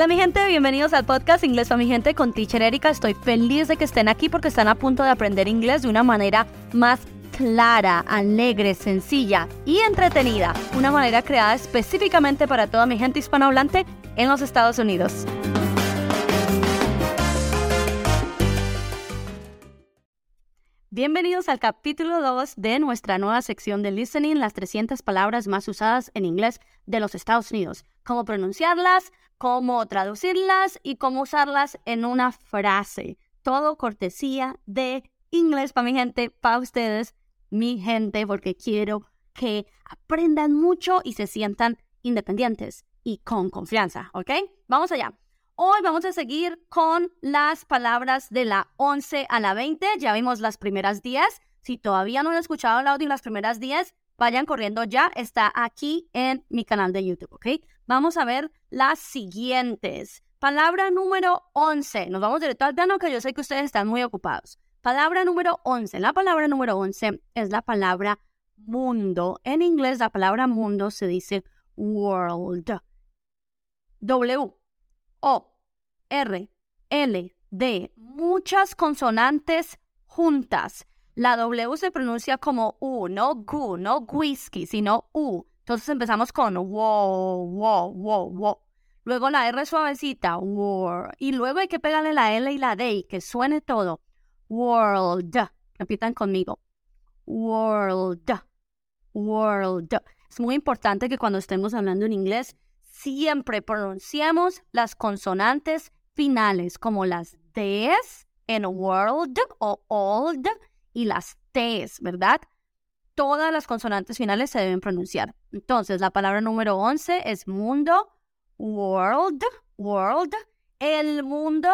Hola mi gente, bienvenidos al podcast Inglés para mi gente con Teacher Erika. Estoy feliz de que estén aquí porque están a punto de aprender inglés de una manera más clara, alegre, sencilla y entretenida. Una manera creada específicamente para toda mi gente hispanohablante en los Estados Unidos. Bienvenidos al capítulo 2 de nuestra nueva sección de Listening, las 300 palabras más usadas en inglés de los Estados Unidos. Cómo pronunciarlas, cómo traducirlas y cómo usarlas en una frase. Todo cortesía de inglés para mi gente, para ustedes, mi gente, porque quiero que aprendan mucho y se sientan independientes y con confianza, ¿ok? Vamos allá. Hoy vamos a seguir con las palabras de la 11 a la 20. Ya vimos las primeras 10. Si todavía no han escuchado el audio las primeras 10, vayan corriendo ya. Está aquí en mi canal de YouTube, ¿ok? Vamos a ver las siguientes. Palabra número 11. Nos vamos directo al plano que yo sé que ustedes están muy ocupados. Palabra número 11. La palabra número 11 es la palabra mundo. En inglés la palabra mundo se dice world. W, O, R, L, D. Muchas consonantes juntas. La W se pronuncia como U, no gu, no whisky, sino U. Entonces empezamos con wow, wow, wow, wow. Luego la R suavecita, war. Y luego hay que pegarle la L y la D que suene todo. World. Repitan conmigo. World. World. Es muy importante que cuando estemos hablando en inglés siempre pronunciemos las consonantes finales como las Ds en world o old y las Ts, ¿verdad? todas las consonantes finales se deben pronunciar. Entonces, la palabra número 11 es mundo, world, world, el mundo,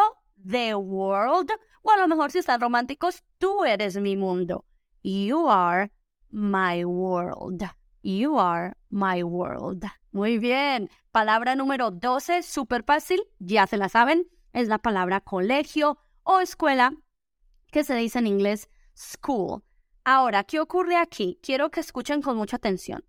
the world, o a lo mejor si están románticos, tú eres mi mundo. You are my world. You are my world. Muy bien. Palabra número 12, súper fácil, ya se la saben, es la palabra colegio o escuela, que se dice en inglés school. Ahora, ¿qué ocurre aquí? Quiero que escuchen con mucha atención.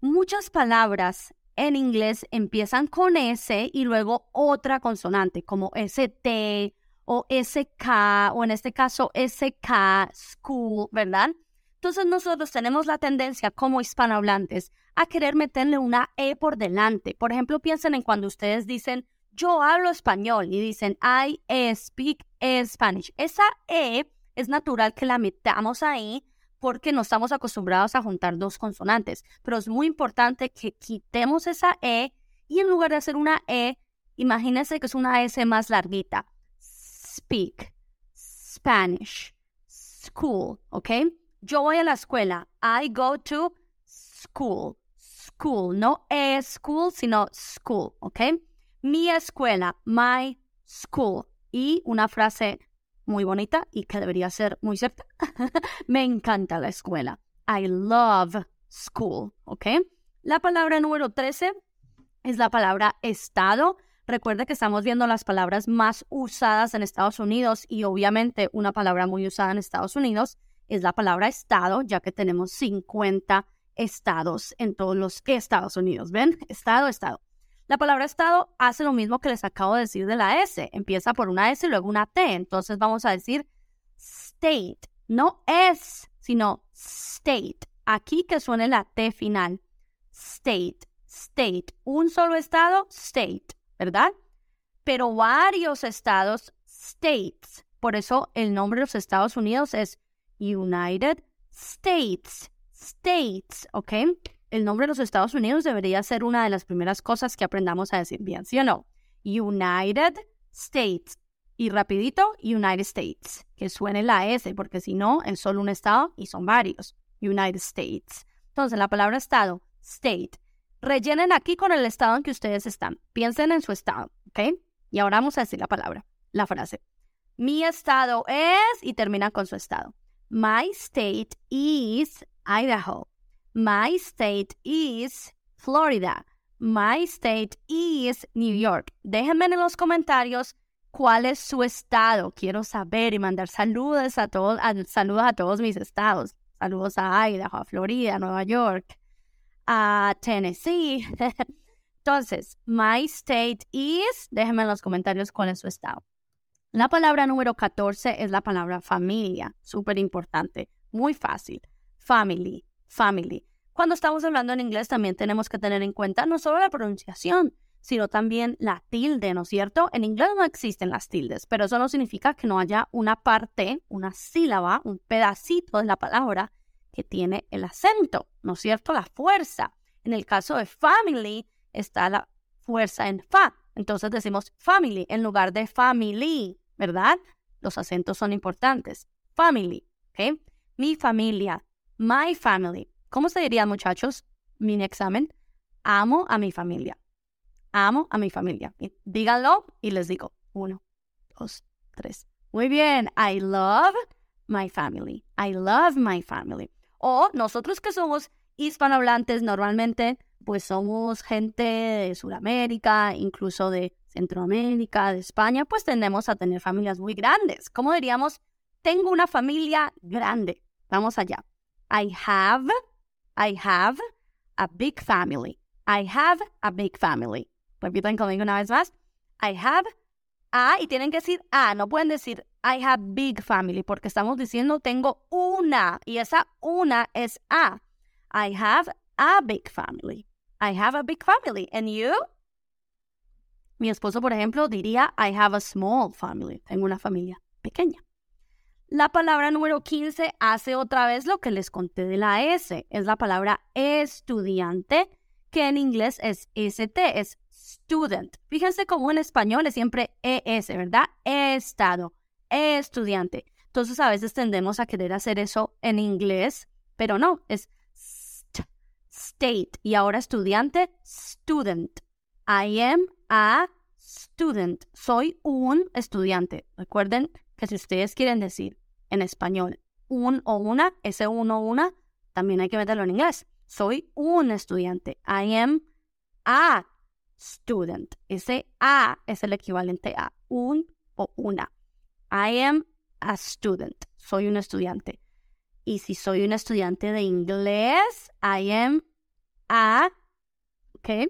Muchas palabras en inglés empiezan con S y luego otra consonante, como ST o SK, o en este caso SK, school, ¿verdad? Entonces nosotros tenemos la tendencia como hispanohablantes a querer meterle una E por delante. Por ejemplo, piensen en cuando ustedes dicen yo hablo español y dicen I speak Spanish. Esa E es natural que la metamos ahí porque no estamos acostumbrados a juntar dos consonantes. Pero es muy importante que quitemos esa E y en lugar de hacer una E, imagínense que es una S más larguita. Speak, Spanish, school, ¿ok? Yo voy a la escuela. I go to school. School, no e school, sino school, ¿ok? Mi escuela, my school. Y una frase muy bonita y que debería ser muy cierta. Me encanta la escuela. I love school, ¿ok? La palabra número 13 es la palabra estado. Recuerde que estamos viendo las palabras más usadas en Estados Unidos y obviamente una palabra muy usada en Estados Unidos es la palabra estado, ya que tenemos 50 estados en todos los Estados Unidos. ¿Ven? Estado, estado. La palabra estado hace lo mismo que les acabo de decir de la S. Empieza por una S y luego una T. Entonces vamos a decir state. No es, sino state. Aquí que suene la T final. State, state. Un solo estado, state, ¿verdad? Pero varios estados, states. Por eso el nombre de los Estados Unidos es United States. States, ¿ok? El nombre de los Estados Unidos debería ser una de las primeras cosas que aprendamos a decir bien, ¿sí o no? United States. Y rapidito, United States. Que suene la S, porque si no, es solo un estado y son varios. United States. Entonces, la palabra estado, state. Rellenen aquí con el estado en que ustedes están. Piensen en su estado, ¿ok? Y ahora vamos a decir la palabra, la frase. Mi estado es, y termina con su estado. My state is Idaho. My state is Florida. My state is New York. Déjenme en los comentarios cuál es su estado. Quiero saber y mandar saludos a todos, saludos a todos mis estados. Saludos a Idaho, a Florida, Nueva York, a Tennessee. Entonces, my state is, déjenme en los comentarios cuál es su estado. La palabra número 14 es la palabra familia, súper importante, muy fácil. Family, family. Cuando estamos hablando en inglés también tenemos que tener en cuenta no solo la pronunciación, sino también la tilde, ¿no es cierto? En inglés no existen las tildes, pero eso no significa que no haya una parte, una sílaba, un pedacito de la palabra que tiene el acento, ¿no es cierto? La fuerza. En el caso de family está la fuerza en fa. Entonces decimos family en lugar de family, ¿verdad? Los acentos son importantes. Family, ¿ok? Mi familia, my family. ¿Cómo se diría, muchachos? Mi examen. Amo a mi familia. Amo a mi familia. Díganlo y les digo. Uno, dos, tres. Muy bien. I love my family. I love my family. O nosotros que somos hispanohablantes normalmente, pues somos gente de Sudamérica, incluso de Centroamérica, de España, pues tendemos a tener familias muy grandes. ¿Cómo diríamos? Tengo una familia grande. Vamos allá. I have, I have a big family. I have a big family. Repiten conmigo una vez más. I have a, y tienen que decir a, no pueden decir I have big family, porque estamos diciendo tengo una, y esa una es a. I have a big family. I have a big family. And you? Mi esposo, por ejemplo, diría I have a small family. Tengo una familia pequeña. La palabra número 15 hace otra vez lo que les conté de la S. Es la palabra estudiante, que en inglés es ST, es student. Fíjense cómo en español es siempre ES, ¿verdad? Estado, estudiante. Entonces a veces tendemos a querer hacer eso en inglés, pero no, es state. Y ahora estudiante, student. I am a student. Soy un estudiante. Recuerden que si ustedes quieren decir en español un o una, ese uno o una, también hay que meterlo en inglés. Soy un estudiante. I am a student. Ese a es el equivalente a un o una. I am a student. Soy un estudiante. Y si soy un estudiante de inglés, I am a, okay,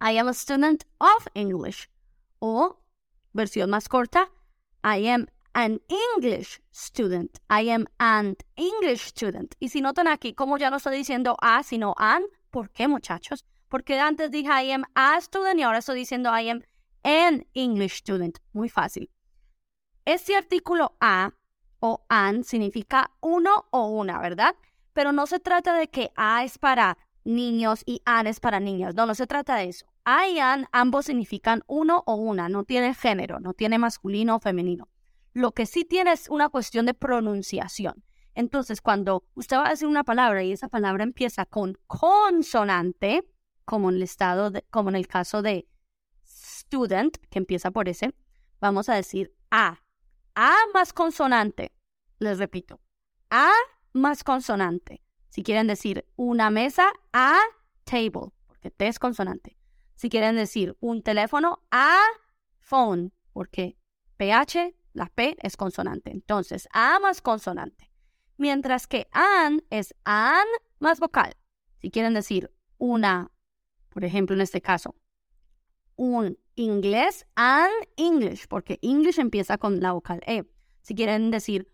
I am a student of English. O, versión más corta, I am an English student. I am an English student. Y si notan aquí, como ya no estoy diciendo a, sino an, ¿por qué, muchachos? Porque antes dije I am a student y ahora estoy diciendo I am an English student. Muy fácil. Este artículo a o an significa uno o una, ¿verdad? Pero no se trata de que a es para niños y an es para niños. No, no se trata de eso. A y an ambos significan uno o una, no tiene género, no tiene masculino o femenino. Lo que sí tiene es una cuestión de pronunciación. Entonces, cuando usted va a decir una palabra y esa palabra empieza con consonante, como en el estado como en el caso de student, que empieza por ese, vamos a decir a. A más consonante. Les repito. A más consonante. Si quieren decir una mesa, a table, porque T es consonante. Si quieren decir un teléfono, a phone, porque PH, la P es consonante. Entonces, A más consonante. Mientras que an es an más vocal. Si quieren decir una, por ejemplo, en este caso, un inglés, an English, porque English empieza con la vocal E. Si quieren decir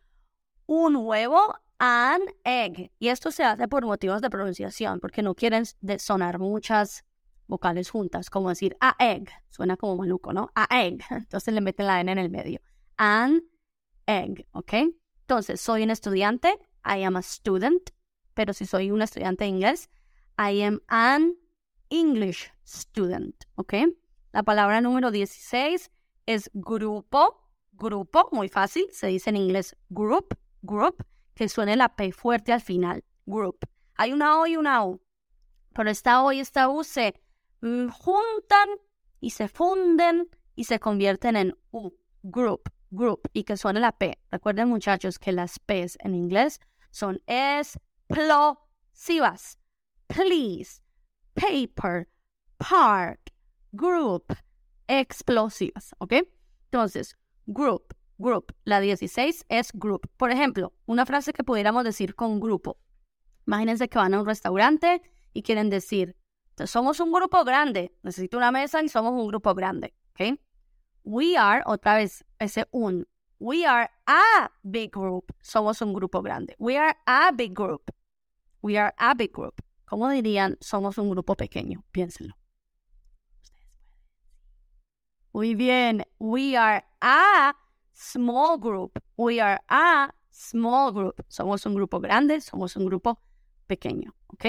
un huevo, an egg. Y esto se hace por motivos de pronunciación, porque no quieren sonar muchas vocales juntas, como decir a egg. Suena como maluco, ¿no? A egg. Entonces le meten la N en el medio. An egg, ¿ok? Entonces, soy un estudiante, I am a student, pero si soy un estudiante de inglés, I am an English student, ¿ok? La palabra número 16 es grupo, grupo, muy fácil, se dice en inglés group, group, que suene la P fuerte al final, group. Hay una O y una U, pero esta O y esta U se mm, juntan y se funden y se convierten en U, group, group, y que suene la P. Recuerden muchachos que las P's en inglés son explosivas. Please, paper, park, group, explosivas, ¿ok? Entonces, group, group. La 16 es group. Por ejemplo, una frase que pudiéramos decir con grupo. Imagínense que van a un restaurante y quieren decir somos un grupo grande. Necesito una mesa y somos un grupo grande. ¿Ok? We are, otra vez, ese un. We are a big group. Somos un grupo grande. We are a big group. We are a big group. ¿Cómo dirían somos un grupo pequeño? Piénsenlo. Muy bien. We are a small group. We are a small group. Somos un grupo grande, somos un grupo pequeño. ¿Ok?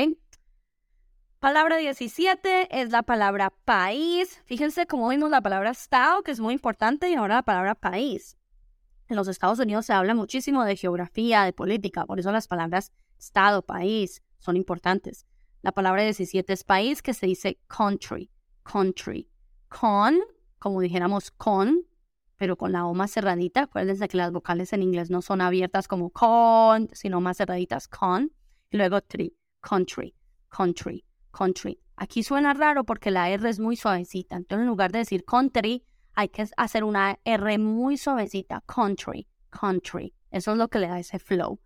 Palabra 17 es la palabra país. Fíjense cómo vimos la palabra estado, que es muy importante, y ahora la palabra país. En los Estados Unidos se habla muchísimo de geografía, de política, por eso las palabras estado, país son importantes. La palabra 17 es país, que se dice country, country. Con, como dijéramos con, pero con la O más cerradita. Acuérdense que las vocales en inglés no son abiertas como con, sino más cerraditas, con. Luego tri, country, country country. Aquí suena raro porque la R es muy suavecita. Entonces, en lugar de decir country, hay que hacer una R muy suavecita. Country, country. Eso es lo que le da ese flow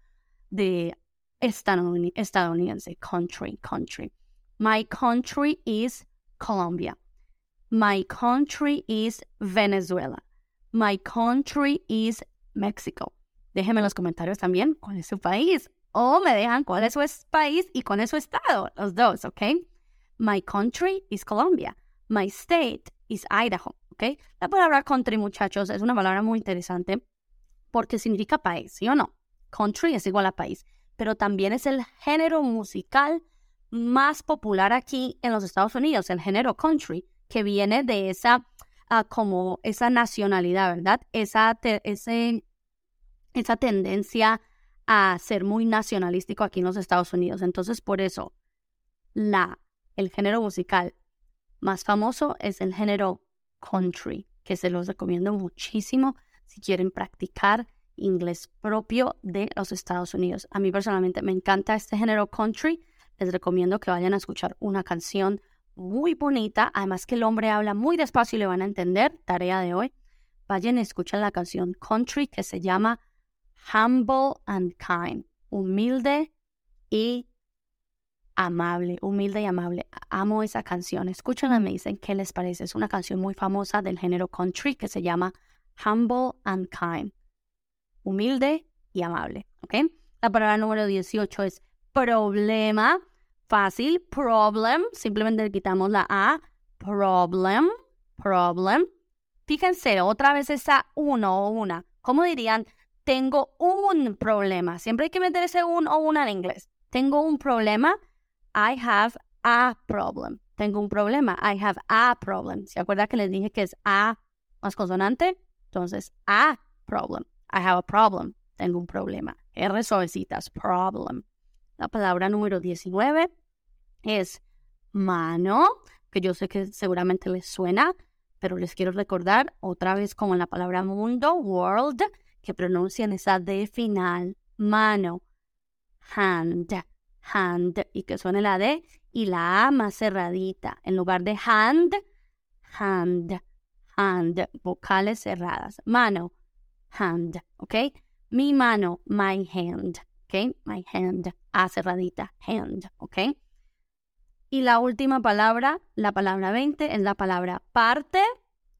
de estadounidense. Country, country. My country is Colombia. My country is Venezuela. My country is Mexico. Déjenme en los comentarios también cuál es su país o me dejan cuál es su país y cuál es su estado, los dos, ¿ok? My country is Colombia. My state is Idaho, ¿ok? La palabra country, muchachos, es una palabra muy interesante porque significa país, ¿sí o no? Country es igual a país, pero también es el género musical más popular aquí en los Estados Unidos, el género country, que viene de esa, uh, como esa nacionalidad, ¿verdad? Esa, ese, esa tendencia a ser muy nacionalístico aquí en los Estados Unidos. Entonces, por eso, la, el género musical más famoso es el género country, que se los recomiendo muchísimo si quieren practicar inglés propio de los Estados Unidos. A mí personalmente me encanta este género country. Les recomiendo que vayan a escuchar una canción muy bonita, además que el hombre habla muy despacio y le van a entender, tarea de hoy. Vayan y escuchen la canción country que se llama humble and kind, humilde y amable, humilde y amable. Amo esa canción. Escúchenla, me dicen qué les parece. Es una canción muy famosa del género country que se llama Humble and Kind. Humilde y amable. ¿Ok? La palabra número 18 es problema. Fácil. Problem. Simplemente le quitamos la A. Problem. Problem. Fíjense, otra vez esa uno o una. ¿Cómo dirían? Tengo un problema. Siempre hay que meter ese un o una en inglés. Tengo un problema. I have a problem. Tengo un problema. I have a problem. ¿Se acuerda que les dije que es a más consonante? Entonces, a problem. I have a problem. Tengo un problema. R suavecitas. Problem. La palabra número 19 es mano, que yo sé que seguramente les suena, pero les quiero recordar otra vez como en la palabra mundo, world, que pronuncian esa D final, mano, hand, hand, y que suene la D y la A más cerradita. En lugar de hand, hand, hand, vocales cerradas. Mano, hand, ¿ok? Mi mano, my hand, ¿ok? My hand, A cerradita, hand, ¿ok? Y la última palabra, la palabra 20, es la palabra parte,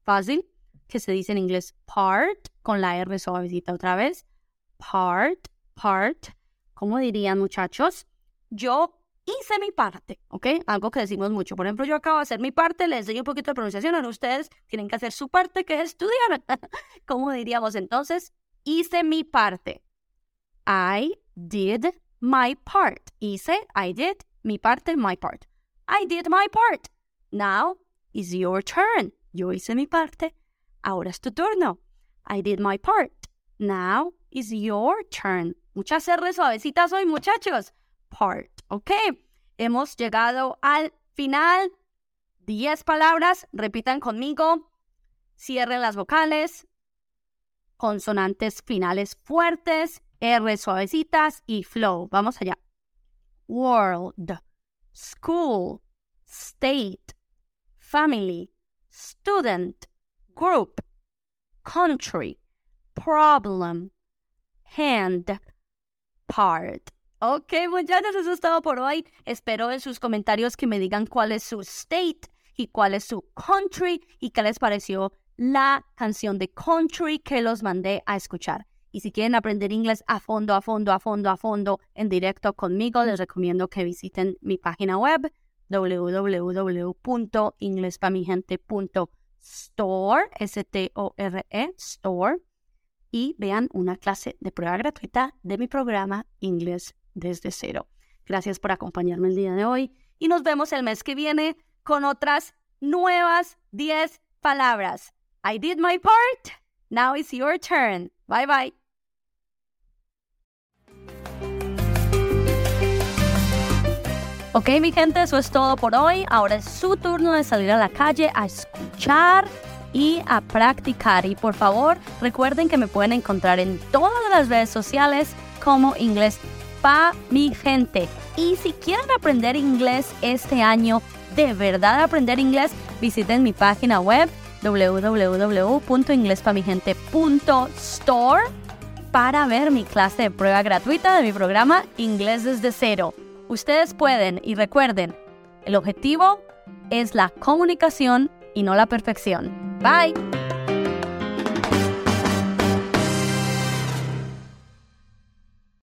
fácil, que se dice en inglés part, con la R suavecita otra vez. Part, part. ¿Cómo dirían muchachos? Yo hice mi parte, ¿ok? Algo que decimos mucho. Por ejemplo, yo acabo de hacer mi parte, les doy un poquito de pronunciación, ahora ustedes tienen que hacer su parte, que es estudiar. ¿Cómo diríamos entonces? Hice mi parte. I did my part. Hice, I did, mi parte, my part. I did my part. Now is your turn. Yo hice mi parte. Ahora es tu turno. I did my part. Now is your turn. Muchas R suavecitas hoy, muchachos. Part. Ok. Hemos llegado al final. Diez palabras. Repitan conmigo. Cierren las vocales. Consonantes finales fuertes. R suavecitas y flow. Vamos allá. World. School. State. Family. Student group, country, problem, hand, part. Ok, muchachos, eso es todo por hoy. Espero en sus comentarios que me digan cuál es su state y cuál es su country y qué les pareció la canción de country que los mandé a escuchar. Y si quieren aprender inglés a fondo, a fondo, a fondo, a fondo, en directo conmigo, les recomiendo que visiten mi página web www.inglespamigente.store, S-T-O-R-E, store, y vean una clase de prueba gratuita de mi programa Inglés desde cero. Gracias por acompañarme el día de hoy y nos vemos el mes que viene con otras nuevas 10 palabras. I did my part. Now it's your turn. Bye bye. Ok, mi gente, eso es todo por hoy. Ahora es su turno de salir a la calle a escuchar y a practicar. Y por favor, recuerden que me pueden encontrar en todas las redes sociales como Inglés Pa Mi Gente. Y si quieren aprender inglés este año, de verdad aprender inglés, visiten mi página web www.inglespamigente.store para ver mi clase de prueba gratuita de mi programa Inglés desde cero. Ustedes pueden y recuerden, el objetivo es la comunicación y no la perfección. Bye.